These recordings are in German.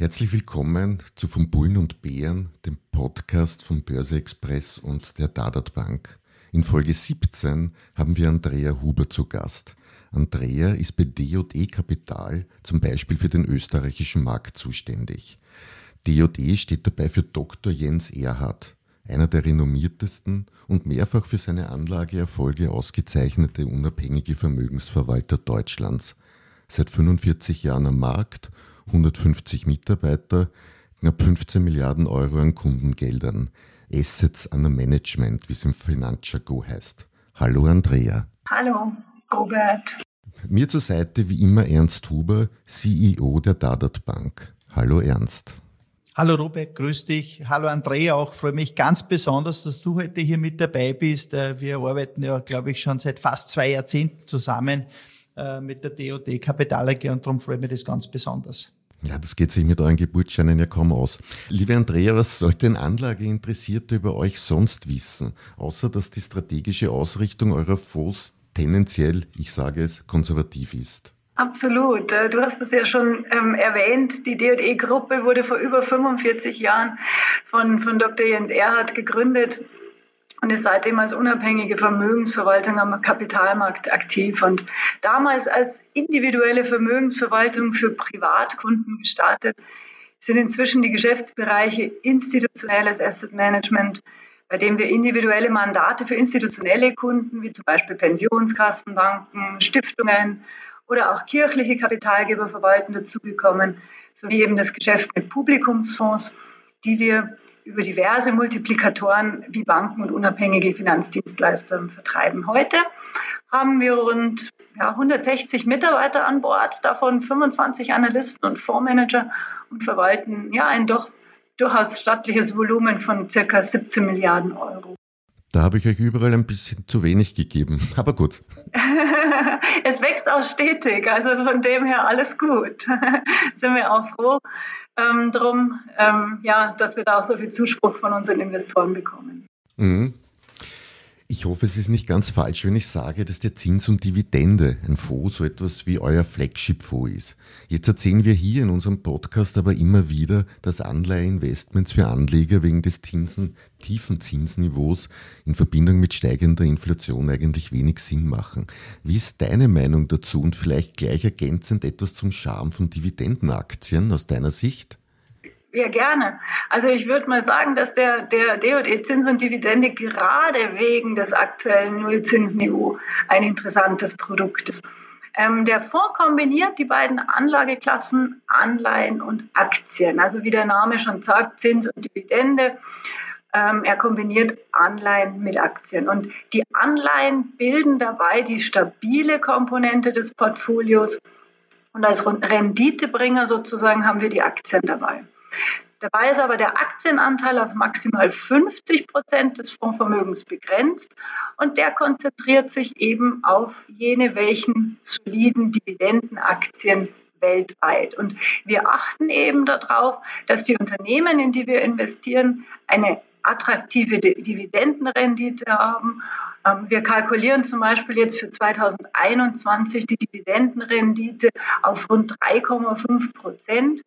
Herzlich willkommen zu Von Bullen und Bären, dem Podcast von Börse Express und der Dadat Bank. In Folge 17 haben wir Andrea Huber zu Gast. Andrea ist bei D&E Kapital zum Beispiel für den österreichischen Markt zuständig. D&E steht dabei für Dr. Jens Erhard, einer der renommiertesten und mehrfach für seine Anlageerfolge ausgezeichnete unabhängige Vermögensverwalter Deutschlands. Seit 45 Jahren am Markt 150 Mitarbeiter, knapp 15 Milliarden Euro an Kundengeldern. Assets under Management, wie es im Finanzjargon heißt. Hallo Andrea. Hallo Robert. Mir zur Seite wie immer Ernst Huber, CEO der Dadat Bank. Hallo Ernst. Hallo Robert, grüß dich. Hallo Andrea, auch freue mich ganz besonders, dass du heute hier mit dabei bist. Äh, wir arbeiten ja, glaube ich, schon seit fast zwei Jahrzehnten zusammen äh, mit der DOD Kapital AG und darum freue ich mich das ganz besonders. Ja, das geht sich mit euren Geburtsscheinen ja kaum aus. Liebe Andrea, was sollte ein Anlageinteressierter über euch sonst wissen, außer dass die strategische Ausrichtung eurer Fonds tendenziell, ich sage es, konservativ ist? Absolut. Äh, du hast es ja schon ähm, erwähnt. Die DE-Gruppe wurde vor über 45 Jahren von, von Dr. Jens Erhard gegründet und ist seitdem als unabhängige Vermögensverwaltung am Kapitalmarkt aktiv. Und damals als individuelle Vermögensverwaltung für Privatkunden gestartet, sind inzwischen die Geschäftsbereiche institutionelles Asset Management, bei dem wir individuelle Mandate für institutionelle Kunden wie zum Beispiel Pensionskassen, Banken, Stiftungen oder auch kirchliche Kapitalgeber verwalten dazugekommen, sowie eben das Geschäft mit Publikumsfonds, die wir über diverse Multiplikatoren wie Banken und unabhängige Finanzdienstleister vertreiben. Heute haben wir rund ja, 160 Mitarbeiter an Bord, davon 25 Analysten und Fondsmanager und verwalten ja ein doch durchaus stattliches Volumen von circa 17 Milliarden Euro. Da habe ich euch überall ein bisschen zu wenig gegeben, aber gut. es wächst auch stetig, also von dem her alles gut. Sind wir auch froh, ähm, drum, ähm, ja, dass wir da auch so viel Zuspruch von unseren Investoren bekommen. Mhm. Ich hoffe, es ist nicht ganz falsch, wenn ich sage, dass der Zins und Dividende ein Fonds so etwas wie euer Flagship-Fonds ist. Jetzt erzählen wir hier in unserem Podcast aber immer wieder, dass Anleiheinvestments für Anleger wegen des Zinsen, tiefen Zinsniveaus in Verbindung mit steigender Inflation eigentlich wenig Sinn machen. Wie ist deine Meinung dazu und vielleicht gleich ergänzend etwas zum Charme von Dividendenaktien aus deiner Sicht? Ja, gerne. Also ich würde mal sagen, dass der, der DE-Zins und Dividende gerade wegen des aktuellen Nullzinsniveau ein interessantes Produkt ist. Ähm, der Fonds kombiniert die beiden Anlageklassen Anleihen und Aktien. Also wie der Name schon sagt, Zins und Dividende. Ähm, er kombiniert Anleihen mit Aktien. Und die Anleihen bilden dabei die stabile Komponente des Portfolios. Und als Renditebringer sozusagen haben wir die Aktien dabei. Dabei ist aber der Aktienanteil auf maximal 50 Prozent des Fondsvermögens begrenzt und der konzentriert sich eben auf jene welchen soliden Dividendenaktien weltweit. Und wir achten eben darauf, dass die Unternehmen, in die wir investieren, eine attraktive Dividendenrendite haben. Ähm, wir kalkulieren zum Beispiel jetzt für 2021 die Dividendenrendite auf rund 3,5 Prozent.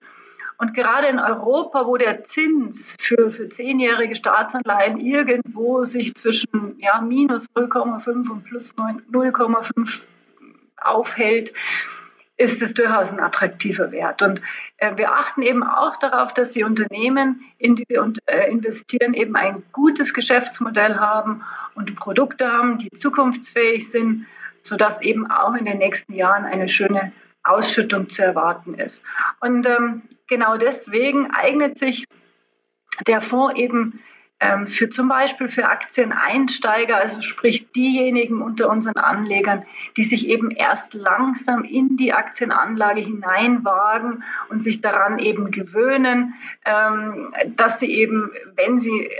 Und gerade in Europa, wo der Zins für, für zehnjährige Staatsanleihen irgendwo sich zwischen ja, minus 0,5 und plus 0,5 aufhält, ist es durchaus ein attraktiver Wert. Und äh, wir achten eben auch darauf, dass die Unternehmen, in die wir äh, investieren, eben ein gutes Geschäftsmodell haben und Produkte haben, die zukunftsfähig sind, sodass eben auch in den nächsten Jahren eine schöne Ausschüttung zu erwarten ist. Und ähm, genau deswegen eignet sich der Fonds eben ähm, für zum Beispiel für Aktieneinsteiger, also sprich diejenigen unter unseren Anlegern, die sich eben erst langsam in die Aktienanlage hineinwagen und sich daran eben gewöhnen, ähm, dass sie eben, wenn sie äh,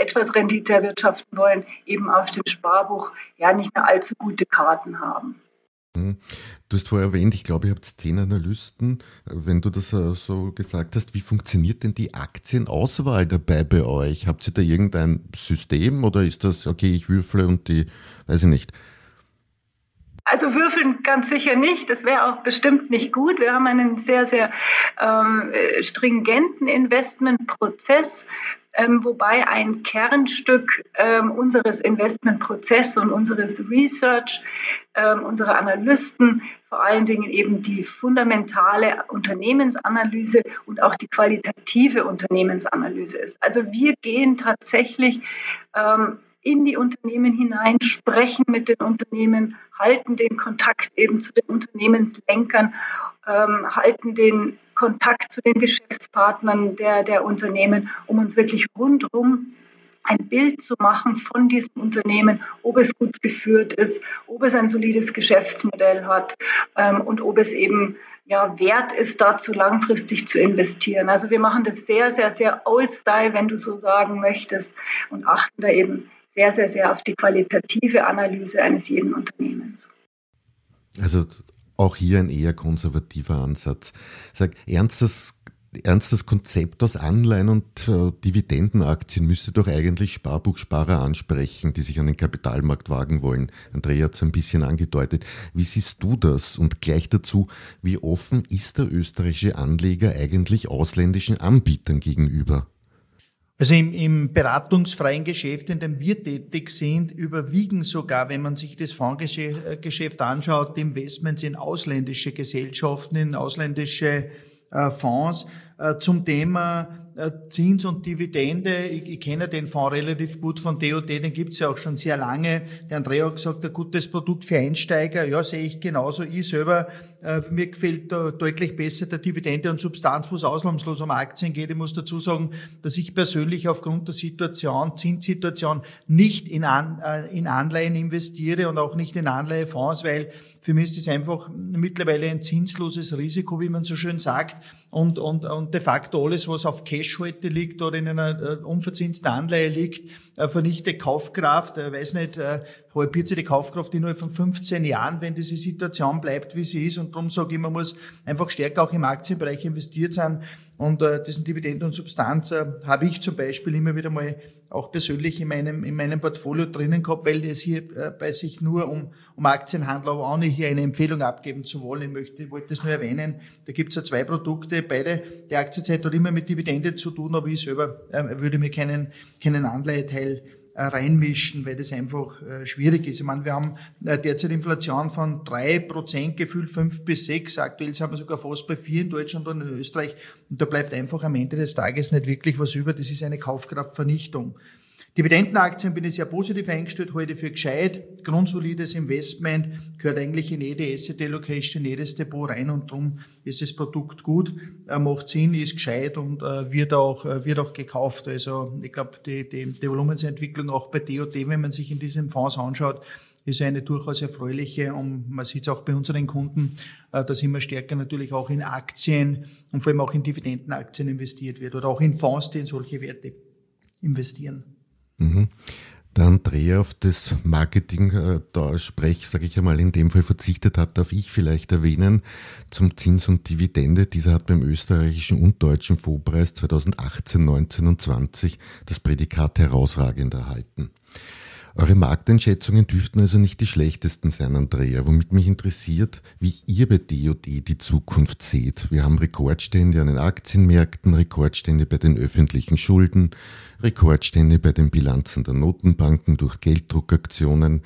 etwas Rendite erwirtschaften wollen, eben auf dem Sparbuch ja nicht mehr allzu gute Karten haben. Mhm. Du hast vorher erwähnt, ich glaube, ihr habt zehn Analysten. Wenn du das äh, so gesagt hast, wie funktioniert denn die Aktienauswahl dabei bei euch? Habt ihr da irgendein System oder ist das, okay, ich würfle und die, weiß ich nicht, also würfeln ganz sicher nicht. Das wäre auch bestimmt nicht gut. Wir haben einen sehr, sehr ähm, stringenten Investmentprozess, ähm, wobei ein Kernstück ähm, unseres Investmentprozesses und unseres Research, ähm, unserer Analysten vor allen Dingen eben die fundamentale Unternehmensanalyse und auch die qualitative Unternehmensanalyse ist. Also wir gehen tatsächlich ähm, in die Unternehmen hinein, sprechen mit den Unternehmen, halten den Kontakt eben zu den Unternehmenslenkern, ähm, halten den Kontakt zu den Geschäftspartnern der, der Unternehmen, um uns wirklich rundherum ein Bild zu machen von diesem Unternehmen, ob es gut geführt ist, ob es ein solides Geschäftsmodell hat ähm, und ob es eben ja, wert ist, dazu langfristig zu investieren. Also wir machen das sehr, sehr, sehr old-style, wenn du so sagen möchtest, und achten da eben sehr, sehr, sehr auf die qualitative Analyse eines jeden Unternehmens. Also auch hier ein eher konservativer Ansatz. Sag, ernstes, ernstes Konzept aus Anleihen und äh, Dividendenaktien müsste doch eigentlich Sparbuchsparer ansprechen, die sich an den Kapitalmarkt wagen wollen. Andrea hat es ein bisschen angedeutet. Wie siehst du das? Und gleich dazu, wie offen ist der österreichische Anleger eigentlich ausländischen Anbietern gegenüber? Also im, im beratungsfreien Geschäft, in dem wir tätig sind, überwiegen sogar, wenn man sich das Fondsgeschäft anschaut, Investments in ausländische Gesellschaften, in ausländische äh, Fonds. Äh, zum Thema äh, Zins und Dividende, ich, ich kenne den Fonds relativ gut von DOD, den gibt's ja auch schon sehr lange. Der Andrea hat gesagt, ein gutes Produkt für Einsteiger. Ja, sehe ich genauso. Ich selber, mir gefällt da deutlich besser der Dividende und Substanz, wo es ausnahmslos um Aktien geht. Ich muss dazu sagen, dass ich persönlich aufgrund der Situation, Zinssituation, nicht in, An, äh, in Anleihen investiere und auch nicht in Anleihefonds, weil für mich ist das einfach mittlerweile ein zinsloses Risiko, wie man so schön sagt. Und, und, und de facto alles, was auf Cash heute liegt oder in einer äh, unverzinsten Anleihe liegt, äh, vernichtet Kaufkraft. Äh, weiß nicht, äh, halbiert sich die Kaufkraft innerhalb von 15 Jahren, wenn diese Situation bleibt, wie sie ist. Und darum sage ich, man muss einfach stärker auch im Aktienbereich investiert sein. Und äh, diesen Dividend und Substanz äh, habe ich zum Beispiel immer wieder mal auch persönlich in meinem, in meinem Portfolio drinnen gehabt, weil es hier äh, bei sich nur um, um Aktien handelt, aber auch nicht hier eine Empfehlung abgeben zu wollen. Ich möchte, wollte das nur erwähnen. Da gibt es ja zwei Produkte, beide. Die Aktienzeit hat immer mit Dividende zu tun, aber ich selber äh, würde mir keinen, keinen Anleiheteil reinmischen, weil das einfach äh, schwierig ist. Ich meine, wir haben äh, derzeit Inflation von drei Prozent gefühlt, fünf bis sechs. Aktuell sind wir sogar fast bei vier in Deutschland und in Österreich. Und da bleibt einfach am Ende des Tages nicht wirklich was über. Das ist eine Kaufkraftvernichtung. Dividendenaktien bin ich sehr positiv eingestellt, heute für gescheit, grundsolides Investment, gehört eigentlich in jede Asset Allocation, jedes Depot rein und darum ist das Produkt gut, äh, macht Sinn, ist gescheit und äh, wird auch, äh, wird auch gekauft. Also ich glaube, die, die, die Volumensentwicklung auch bei DOT, wenn man sich in diesem Fonds anschaut, ist eine durchaus erfreuliche und man sieht es auch bei unseren Kunden, dass immer stärker natürlich auch in Aktien und vor allem auch in Dividendenaktien investiert wird oder auch in Fonds, die in solche Werte investieren. Mhm. Der Andrea auf das Marketing äh, da sprech, sage ich einmal, in dem Fall verzichtet hat, darf ich vielleicht erwähnen, zum Zins und Dividende. Dieser hat beim österreichischen und deutschen Fondspreis 2018, 19 und 20 das Prädikat herausragend erhalten. Eure Markteinschätzungen dürften also nicht die schlechtesten sein, Andrea, womit mich interessiert, wie ihr bei D&E die Zukunft seht. Wir haben Rekordstände an den Aktienmärkten, Rekordstände bei den öffentlichen Schulden, Rekordstände bei den Bilanzen der Notenbanken durch Gelddruckaktionen,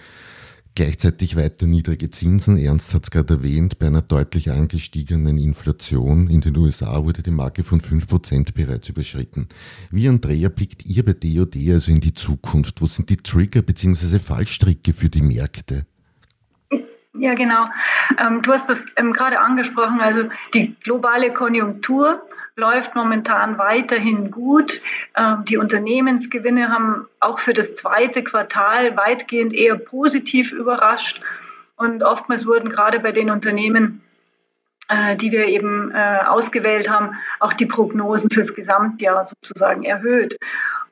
Gleichzeitig weiter niedrige Zinsen. Ernst hat es gerade erwähnt, bei einer deutlich angestiegenen Inflation in den USA wurde die Marke von 5% bereits überschritten. Wie Andrea blickt ihr bei DOD also in die Zukunft? Wo sind die Trigger bzw. Fallstricke für die Märkte? Ja, genau. Ähm, du hast das ähm, gerade angesprochen. Also die globale Konjunktur läuft momentan weiterhin gut. Ähm, die Unternehmensgewinne haben auch für das zweite Quartal weitgehend eher positiv überrascht. Und oftmals wurden gerade bei den Unternehmen, äh, die wir eben äh, ausgewählt haben, auch die Prognosen fürs Gesamtjahr sozusagen erhöht.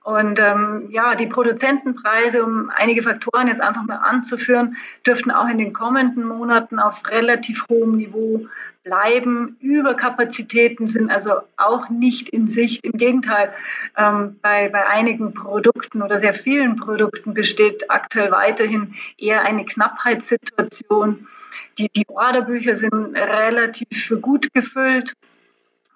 Und ähm, ja, die Produzentenpreise, um einige Faktoren jetzt einfach mal anzuführen, dürften auch in den kommenden Monaten auf relativ hohem Niveau bleiben. Überkapazitäten sind also auch nicht in Sicht. Im Gegenteil, ähm, bei, bei einigen Produkten oder sehr vielen Produkten besteht aktuell weiterhin eher eine Knappheitssituation. Die, die Orderbücher sind relativ gut gefüllt.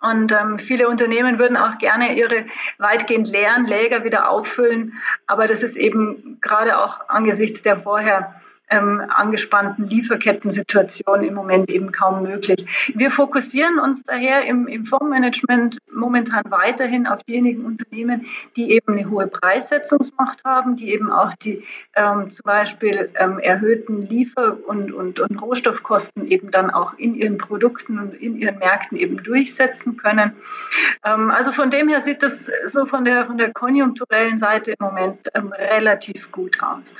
Und ähm, viele Unternehmen würden auch gerne ihre weitgehend leeren Läger wieder auffüllen. Aber das ist eben gerade auch angesichts der vorher ähm, angespannten Lieferkettensituation im Moment eben kaum möglich. Wir fokussieren uns daher im, im Fondsmanagement momentan weiterhin auf diejenigen Unternehmen, die eben eine hohe Preissetzungsmacht haben, die eben auch die ähm, zum Beispiel ähm, erhöhten Liefer- und, und, und Rohstoffkosten eben dann auch in ihren Produkten und in ihren Märkten eben durchsetzen können. Ähm, also von dem her sieht das so von der, von der konjunkturellen Seite im Moment ähm, relativ gut aus.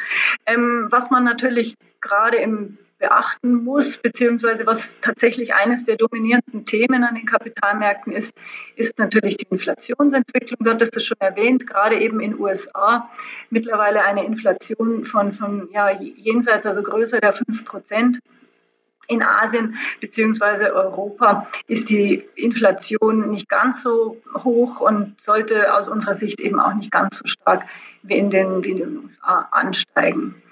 Ähm, was man natürlich natürlich gerade im beachten muss, beziehungsweise was tatsächlich eines der dominierenden Themen an den Kapitalmärkten ist, ist natürlich die Inflationsentwicklung. Du hattest das schon erwähnt, gerade eben in USA mittlerweile eine Inflation von, von ja, jenseits, also größer der 5 Prozent. In Asien bzw. Europa ist die Inflation nicht ganz so hoch und sollte aus unserer Sicht eben auch nicht ganz so stark wie in den, wie in den USA ansteigen.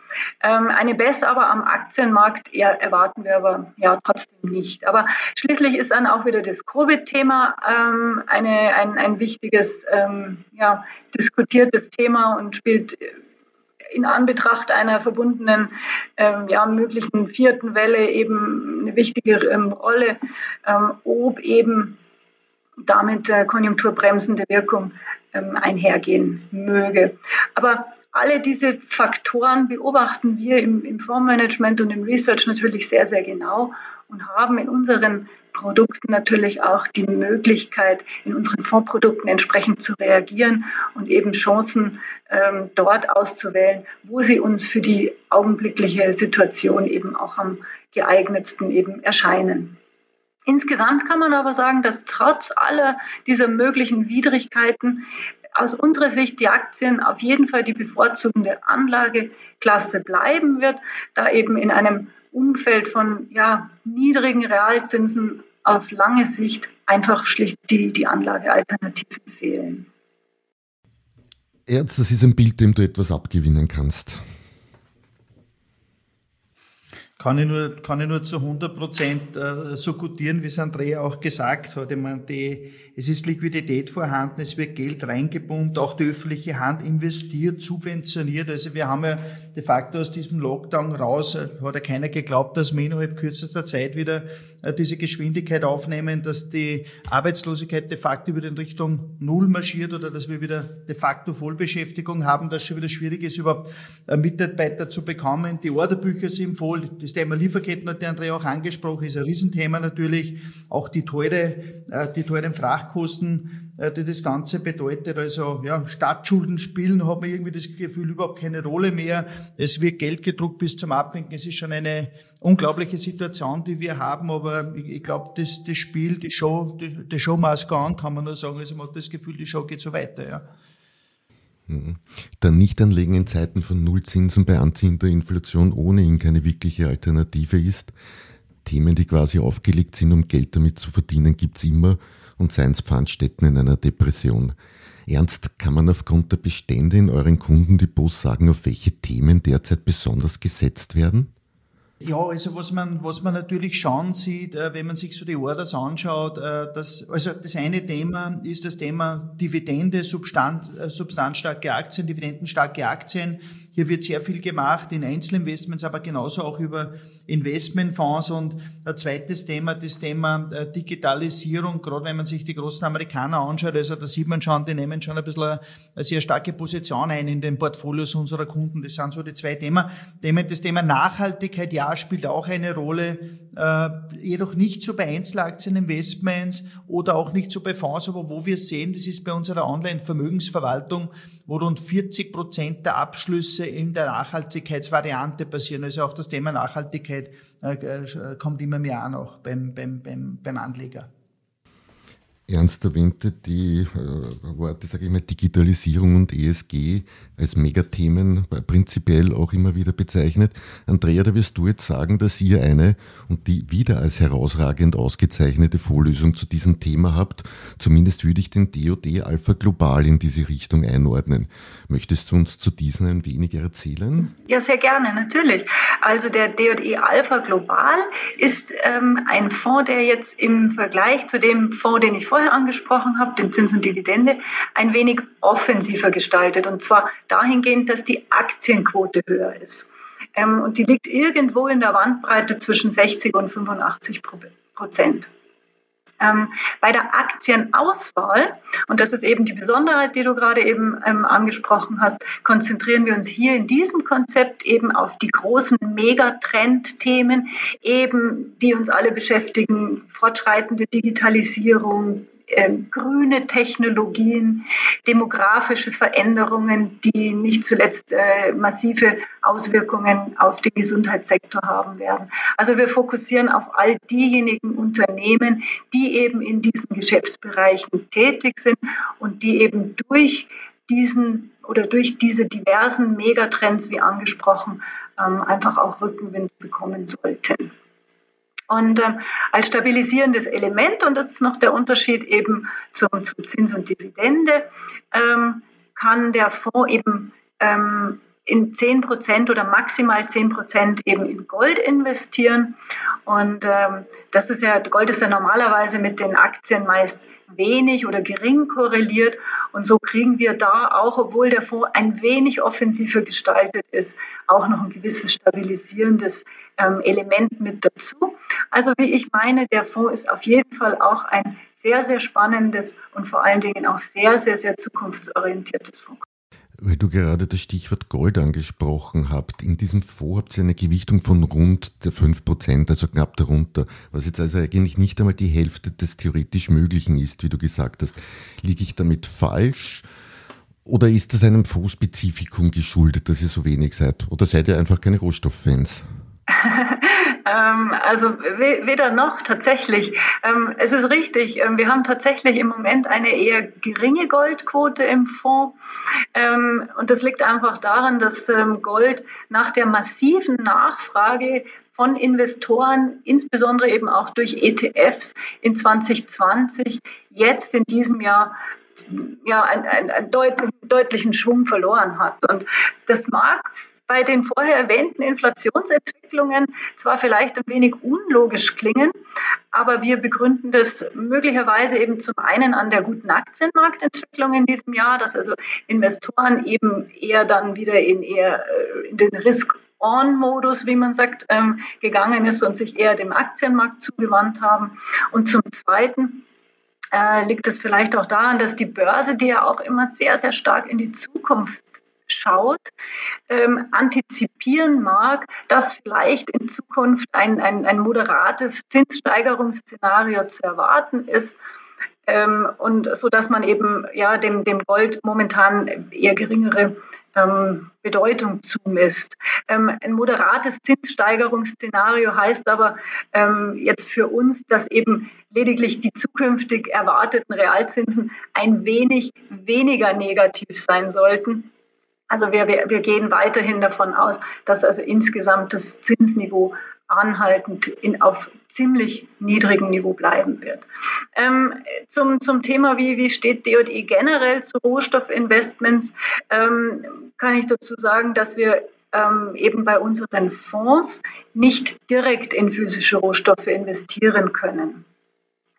Ähm, eine Bess aber am Aktienmarkt erwarten wir aber ja trotzdem nicht. Aber schließlich ist dann auch wieder das Covid-Thema ähm, ein, ein wichtiges, ähm, ja, diskutiertes Thema und spielt in Anbetracht einer verbundenen, ähm, ja, möglichen vierten Welle eben eine wichtige ähm, Rolle, ähm, ob eben damit äh, konjunkturbremsende Wirkung einhergehen möge. Aber alle diese Faktoren beobachten wir im, im Fondsmanagement und im Research natürlich sehr, sehr genau und haben in unseren Produkten natürlich auch die Möglichkeit, in unseren Fondsprodukten entsprechend zu reagieren und eben Chancen ähm, dort auszuwählen, wo sie uns für die augenblickliche Situation eben auch am geeignetsten eben erscheinen. Insgesamt kann man aber sagen, dass trotz aller dieser möglichen Widrigkeiten aus unserer Sicht die Aktien auf jeden Fall die bevorzugende Anlageklasse bleiben wird, da eben in einem Umfeld von ja, niedrigen Realzinsen auf lange Sicht einfach schlicht die, die Anlagealternativen fehlen. Erz, das ist ein Bild, dem du etwas abgewinnen kannst. Kann ich nur, kann ich nur zu 100 Prozent äh, so gutieren, wie es Andrea auch gesagt hat. Ich meine, die, es ist Liquidität vorhanden, es wird Geld reingepumpt, auch die öffentliche Hand investiert, subventioniert. Also wir haben ja de facto aus diesem Lockdown raus, äh, hat ja keiner geglaubt, dass wir innerhalb kürzester Zeit wieder äh, diese Geschwindigkeit aufnehmen, dass die Arbeitslosigkeit de facto wieder in Richtung Null marschiert oder dass wir wieder de facto Vollbeschäftigung haben, dass schon wieder schwierig ist, überhaupt Mitarbeiter zu bekommen. Die Orderbücher sind voll, das Thema Lieferketten hat der Andrea auch angesprochen, ist ein Riesenthema natürlich. Auch die teure, äh, die teuren Frachtkosten, äh, die das Ganze bedeutet. Also, ja, Staatsschulden spielen, hat man irgendwie das Gefühl überhaupt keine Rolle mehr. Es wird Geld gedruckt bis zum Abwinken. Es ist schon eine unglaubliche Situation, die wir haben. Aber ich, ich glaube, das, das Spiel, die Show, die, die Show must go on, kann man nur sagen. Also man hat das Gefühl, die Show geht so weiter, ja. Mhm. Da Nichtanlegen in Zeiten von Nullzinsen bei anziehender Inflation ohnehin keine wirkliche Alternative ist, Themen, die quasi aufgelegt sind, um Geld damit zu verdienen, gibt's immer und seien es Pfandstätten in einer Depression. Ernst, kann man aufgrund der Bestände in euren Kundendepots sagen, auf welche Themen derzeit besonders gesetzt werden? Ja, also was man, was man natürlich schon sieht, äh, wenn man sich so die Orders anschaut, äh, dass, also das eine Thema ist das Thema Dividende, Substanz, äh, substanzstarke Aktien, dividendenstarke Aktien. Hier wird sehr viel gemacht in Einzelinvestments, aber genauso auch über Investmentfonds. Und ein zweites Thema, das Thema äh, Digitalisierung, gerade wenn man sich die großen Amerikaner anschaut, also da sieht man schon, die nehmen schon ein bisschen eine, sehr starke Position ein in den Portfolios unserer Kunden. Das sind so die zwei Themen. Das Thema Nachhaltigkeit, ja, spielt auch eine Rolle, äh, jedoch nicht so bei Einzelaktieninvestments oder auch nicht so bei Fonds, aber wo wir sehen, das ist bei unserer Online-Vermögensverwaltung, wo rund 40 Prozent der Abschlüsse in der Nachhaltigkeitsvariante passieren. Also auch das Thema Nachhaltigkeit äh, äh, kommt immer mehr an, auch beim, beim, beim, beim Anleger. Ernst erwähnte die äh, Worte, sage ich mal, Digitalisierung und ESG als Megathemen prinzipiell auch immer wieder bezeichnet. Andrea, da wirst du jetzt sagen, dass ihr eine und die wieder als herausragend ausgezeichnete Vorlösung zu diesem Thema habt. Zumindest würde ich den DOD Alpha Global in diese Richtung einordnen. Möchtest du uns zu diesen ein wenig erzählen? Ja, sehr gerne, natürlich. Also der DOD Alpha Global ist ähm, ein Fonds, der jetzt im Vergleich zu dem Fonds, den ich vorher angesprochen habe, dem Zins und Dividende, ein wenig offensiver gestaltet. Und zwar dahingehend, dass die Aktienquote höher ist. Ähm, und die liegt irgendwo in der Bandbreite zwischen 60 und 85 Prozent. Ähm, bei der Aktienauswahl, und das ist eben die Besonderheit, die du gerade eben ähm, angesprochen hast, konzentrieren wir uns hier in diesem Konzept eben auf die großen Megatrendthemen, eben die uns alle beschäftigen, fortschreitende Digitalisierung, ähm, grüne Technologien, demografische Veränderungen, die nicht zuletzt äh, massive Auswirkungen auf den Gesundheitssektor haben werden. Also wir fokussieren auf all diejenigen Unternehmen, die eben in diesen Geschäftsbereichen tätig sind und die eben durch diesen oder durch diese diversen Megatrends, wie angesprochen, ähm, einfach auch Rückenwind bekommen sollten. Und ähm, als stabilisierendes Element, und das ist noch der Unterschied eben zum, zum Zins und Dividende, ähm, kann der Fonds eben ähm, in 10 Prozent oder maximal 10 Prozent eben in Gold investieren. Und ähm, das ist ja, Gold ist ja normalerweise mit den Aktien meist wenig oder gering korreliert. Und so kriegen wir da auch, obwohl der Fonds ein wenig offensiver gestaltet ist, auch noch ein gewisses stabilisierendes ähm, Element mit dazu. Also wie ich meine, der Fonds ist auf jeden Fall auch ein sehr, sehr spannendes und vor allen Dingen auch sehr, sehr, sehr zukunftsorientiertes Fonds. Weil du gerade das Stichwort Gold angesprochen habt. In diesem Fonds habt ihr eine Gewichtung von rund 5%, also knapp darunter, was jetzt also eigentlich nicht einmal die Hälfte des theoretisch Möglichen ist, wie du gesagt hast. Liege ich damit falsch? Oder ist das einem Fondsspezifikum geschuldet, dass ihr so wenig seid? Oder seid ihr einfach keine Rohstofffans? Ähm, also weder noch tatsächlich. Ähm, es ist richtig, ähm, wir haben tatsächlich im Moment eine eher geringe Goldquote im Fonds. und das liegt einfach daran, dass Gold nach der massiven Nachfrage von Investoren, insbesondere eben auch durch ETFs in 2020, jetzt in diesem Jahr ja, einen, einen deutlichen, deutlichen Schwung verloren hat. Und das mag bei den vorher erwähnten Inflationsentwicklungen zwar vielleicht ein wenig unlogisch klingen, aber wir begründen das möglicherweise eben zum einen an der guten Aktienmarktentwicklung in diesem Jahr, dass also Investoren eben eher dann wieder in eher äh, in den Risk On-Modus, wie man sagt, ähm, gegangen ist und sich eher dem Aktienmarkt zugewandt haben. Und zum Zweiten äh, liegt es vielleicht auch daran, dass die Börse, die ja auch immer sehr, sehr stark in die Zukunft schaut, ähm, antizipieren mag, dass vielleicht in Zukunft ein, ein, ein moderates Zinssteigerungsszenario zu erwarten ist. Ähm, und so dass man eben ja dem, dem Gold momentan eher geringere ähm, Bedeutung zumisst. Ähm, ein moderates Zinssteigerungsszenario heißt aber ähm, jetzt für uns, dass eben lediglich die zukünftig erwarteten Realzinsen ein wenig weniger negativ sein sollten also wir, wir, wir gehen weiterhin davon aus, dass also insgesamt das Zinsniveau anhaltend in, auf ziemlich niedrigem Niveau bleiben wird. Ähm, zum, zum Thema, wie, wie steht DOE generell zu Rohstoffinvestments, ähm, kann ich dazu sagen, dass wir ähm, eben bei unseren Fonds nicht direkt in physische Rohstoffe investieren können.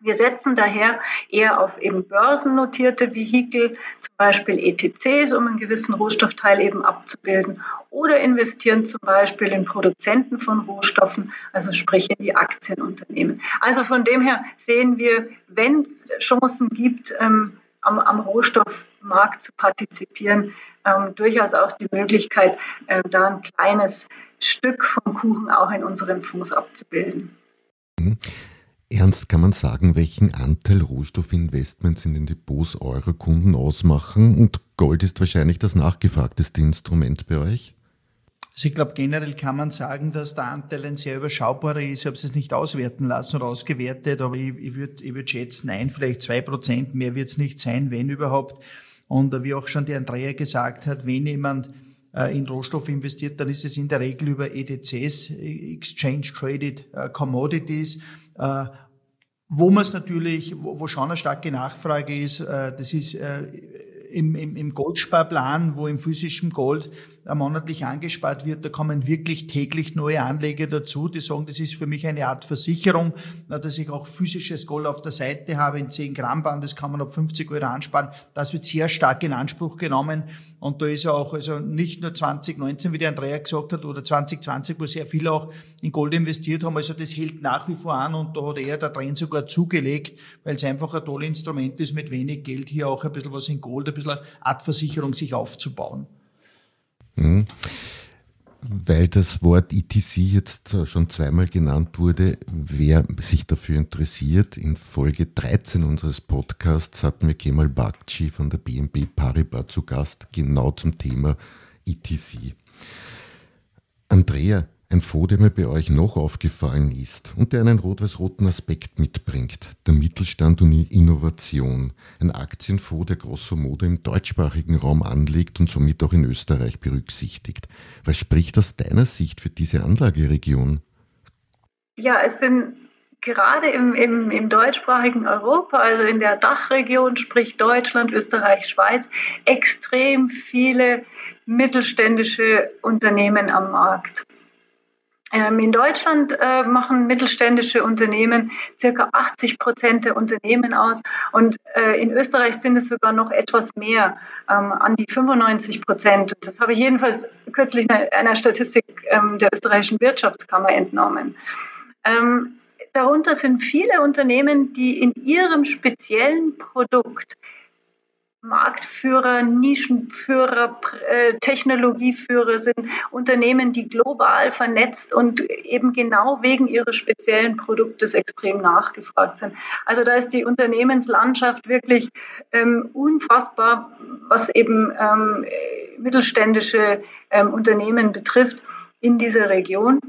Wir setzen daher eher auf eben börsennotierte Vehikel, zum Beispiel ETCs, um einen gewissen Rohstoffteil eben abzubilden, oder investieren zum Beispiel in Produzenten von Rohstoffen, also sprich in die Aktienunternehmen. Also von dem her sehen wir, wenn es Chancen gibt, ähm, am, am, Rohstoffmarkt zu partizipieren, ähm, durchaus auch die Möglichkeit, äh, da ein kleines Stück vom Kuchen auch in unseren Fonds abzubilden. Mhm. Ernst, kann man sagen, welchen Anteil Rohstoffinvestments in den Depots eurer Kunden ausmachen? Und Gold ist wahrscheinlich das nachgefragteste Instrument bei euch? Also ich glaube, generell kann man sagen, dass der Anteil ein sehr überschaubarer ist. Ich habe es jetzt nicht auswerten lassen oder ausgewertet, aber ich, ich würde ich würd schätzen, nein, vielleicht zwei Prozent, mehr wird es nicht sein, wenn überhaupt. Und wie auch schon die Andrea gesagt hat, wenn jemand in Rohstoff investiert, dann ist es in der Regel über EDCs, Exchange Traded äh, Commodities. Äh, wo man es natürlich, wo, schon eine starke Nachfrage ist, das ist im Goldsparplan, wo im physischen Gold monatlich angespart wird. Da kommen wirklich täglich neue Anleger dazu, die sagen, das ist für mich eine Art Versicherung, dass ich auch physisches Gold auf der Seite habe in 10 Gramm Band, das kann man ab 50 Euro ansparen. Das wird sehr stark in Anspruch genommen und da ist auch, also nicht nur 2019, wie der Andrea gesagt hat, oder 2020, wo sehr viele auch in Gold investiert haben, also das hält nach wie vor an und da hat er der Trend sogar zugelegt, weil es einfach ein tolles Instrument ist, mit wenig Geld hier auch ein bisschen was in Gold, ein bisschen Art Versicherung sich aufzubauen. Mhm. Weil das Wort ETC jetzt schon zweimal genannt wurde, wer sich dafür interessiert, in Folge 13 unseres Podcasts hatten wir Kemal Bakci von der BNB Paribas zu Gast, genau zum Thema ETC. Andrea, ein Fonds, der mir bei euch noch aufgefallen ist und der einen rot-weiß-roten Aspekt mitbringt, der Mittelstand und Innovation. Ein Aktienfonds, der grosso modo im deutschsprachigen Raum anlegt und somit auch in Österreich berücksichtigt. Was spricht aus deiner Sicht für diese Anlageregion? Ja, es sind gerade im, im, im deutschsprachigen Europa, also in der Dachregion, sprich Deutschland, Österreich, Schweiz, extrem viele mittelständische Unternehmen am Markt. Ähm, in Deutschland äh, machen mittelständische Unternehmen circa 80 Prozent der Unternehmen aus und äh, in Österreich sind es sogar noch etwas mehr, ähm, an die 95 Prozent. Das habe ich jedenfalls kürzlich einer Statistik ähm, der österreichischen Wirtschaftskammer entnommen. Darunter sind viele Unternehmen, die in ihrem speziellen Produkt Marktführer, Nischenführer, äh, Technologieführer sind Unternehmen, die global vernetzt und eben genau wegen ihres speziellen Produktes extrem nachgefragt sind. Also da ist die Unternehmenslandschaft wirklich ähm, unfassbar, was eben ähm, mittelständische ähm, Unternehmen betrifft in dieser Region.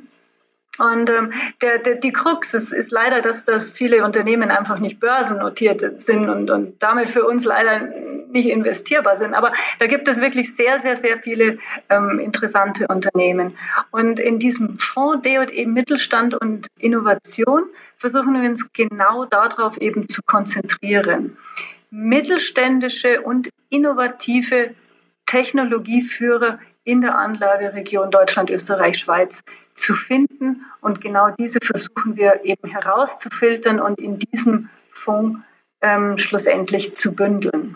Und ähm, der, der, die Krux ist, ist leider, dass, dass viele Unternehmen einfach nicht börsennotiert sind und, und damit für uns leider nicht investierbar sind. Aber da gibt es wirklich sehr, sehr, sehr viele ähm, interessante Unternehmen. Und in diesem Fonds D&E Mittelstand und Innovation versuchen wir uns genau darauf eben zu konzentrieren. Mittelständische und innovative Technologieführer in der Anlageregion Deutschland, Österreich, Schweiz zu finden. Und genau diese versuchen wir eben herauszufiltern und in diesem Fonds ähm, schlussendlich zu bündeln.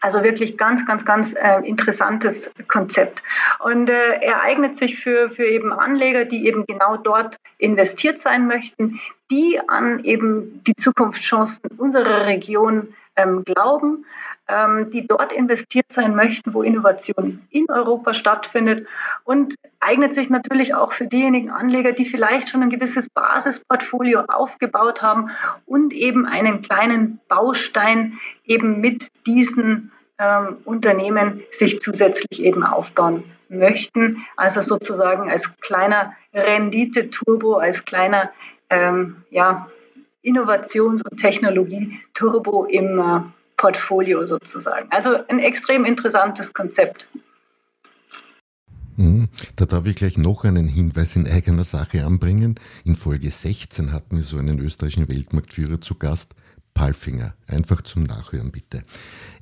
Also wirklich ganz, ganz, ganz äh, interessantes Konzept. Und äh, er eignet sich für, für eben Anleger, die eben genau dort investiert sein möchten, die an eben die Zukunftschancen unserer Region ähm, glauben, die dort investiert sein möchten, wo Innovation in Europa stattfindet und eignet sich natürlich auch für diejenigen Anleger, die vielleicht schon ein gewisses Basisportfolio aufgebaut haben und eben einen kleinen Baustein eben mit diesen ähm, Unternehmen sich zusätzlich eben aufbauen möchten. Also sozusagen als kleiner Rendite-Turbo, als kleiner ähm, ja, Innovations- und Technologie-Turbo im äh, Portfolio sozusagen. Also ein extrem interessantes Konzept. Mhm. Da darf ich gleich noch einen Hinweis in eigener Sache anbringen. In Folge 16 hatten wir so einen österreichischen Weltmarktführer zu Gast, Palfinger. Einfach zum Nachhören bitte.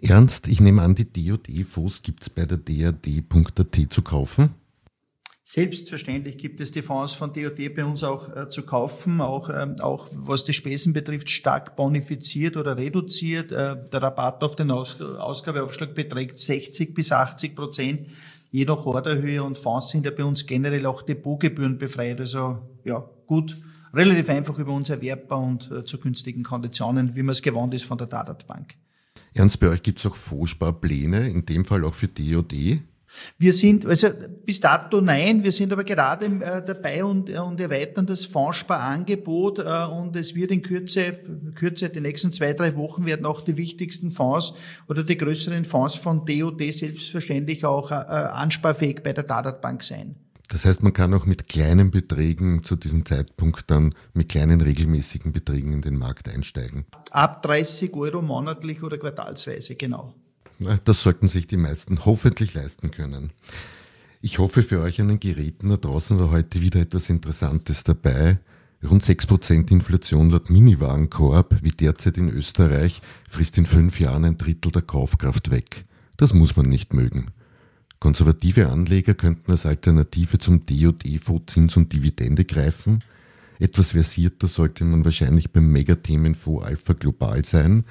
Ernst, ich nehme an, die DE-Fonds gibt es bei der DAD.at zu kaufen? Selbstverständlich gibt es die Fonds von DOT bei uns auch äh, zu kaufen, auch, ähm, auch was die Spesen betrifft, stark bonifiziert oder reduziert. Äh, der Rabatt auf den Aus Ausgabeaufschlag beträgt 60 bis 80 Prozent, je nach Orderhöhe und Fonds sind ja bei uns generell auch Depotgebühren befreit. Also ja, gut, relativ einfach über uns erwerbbar und äh, zu günstigen Konditionen, wie man es gewohnt ist von der Dadat Bank. Ernst, bei euch gibt es auch Vorsparpläne, in dem Fall auch für DOD? Wir sind, also bis dato nein, wir sind aber gerade äh, dabei und, äh, und erweitern das Fondssparangebot äh, und es wird in Kürze, Kürze, die nächsten zwei, drei Wochen werden auch die wichtigsten Fonds oder die größeren Fonds von DOD selbstverständlich auch ansparfähig bei der Dadat Bank sein. Das heißt, man kann auch mit kleinen Beträgen zu diesem Zeitpunkt dann mit kleinen regelmäßigen Beträgen in den Markt einsteigen. Ab 30 Euro monatlich oder quartalsweise, genau. Das sollten sich die meisten hoffentlich leisten können. Ich hoffe, für euch an den Geräten da draußen war heute wieder etwas Interessantes dabei. Rund 6% Inflation laut Miniwarenkorb, wie derzeit in Österreich, frisst in fünf Jahren ein Drittel der Kaufkraft weg. Das muss man nicht mögen. Konservative Anleger könnten als Alternative zum DOD-Fonds Zins und Dividende greifen. Etwas versierter sollte man wahrscheinlich beim Megathemenfonds Alpha Global sein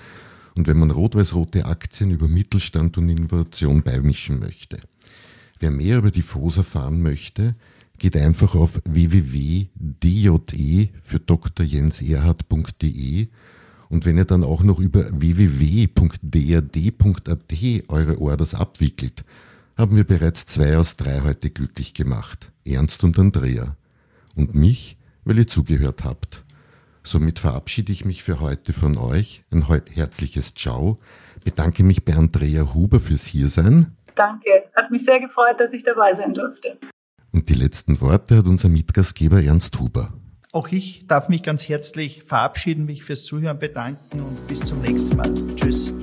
und wenn man rot-weiß-rote Aktien über Mittelstand und Innovation beimischen möchte. Wer mehr über die FOS erfahren möchte, geht einfach auf www.dje für drjenserhard.de und wenn ihr dann auch noch über www.drd.at eure Orders abwickelt, haben wir bereits zwei aus drei heute glücklich gemacht. Ernst und Andrea. Und mich, weil ihr zugehört habt. Somit verabschiede ich mich für heute von euch. Ein herzliches Ciao. Bedanke mich bei Andrea Huber fürs Hiersein. Danke, hat mich sehr gefreut, dass ich dabei sein durfte. Und die letzten Worte hat unser Mitgastgeber Ernst Huber. Auch ich darf mich ganz herzlich verabschieden, mich fürs Zuhören bedanken und bis zum nächsten Mal. Tschüss.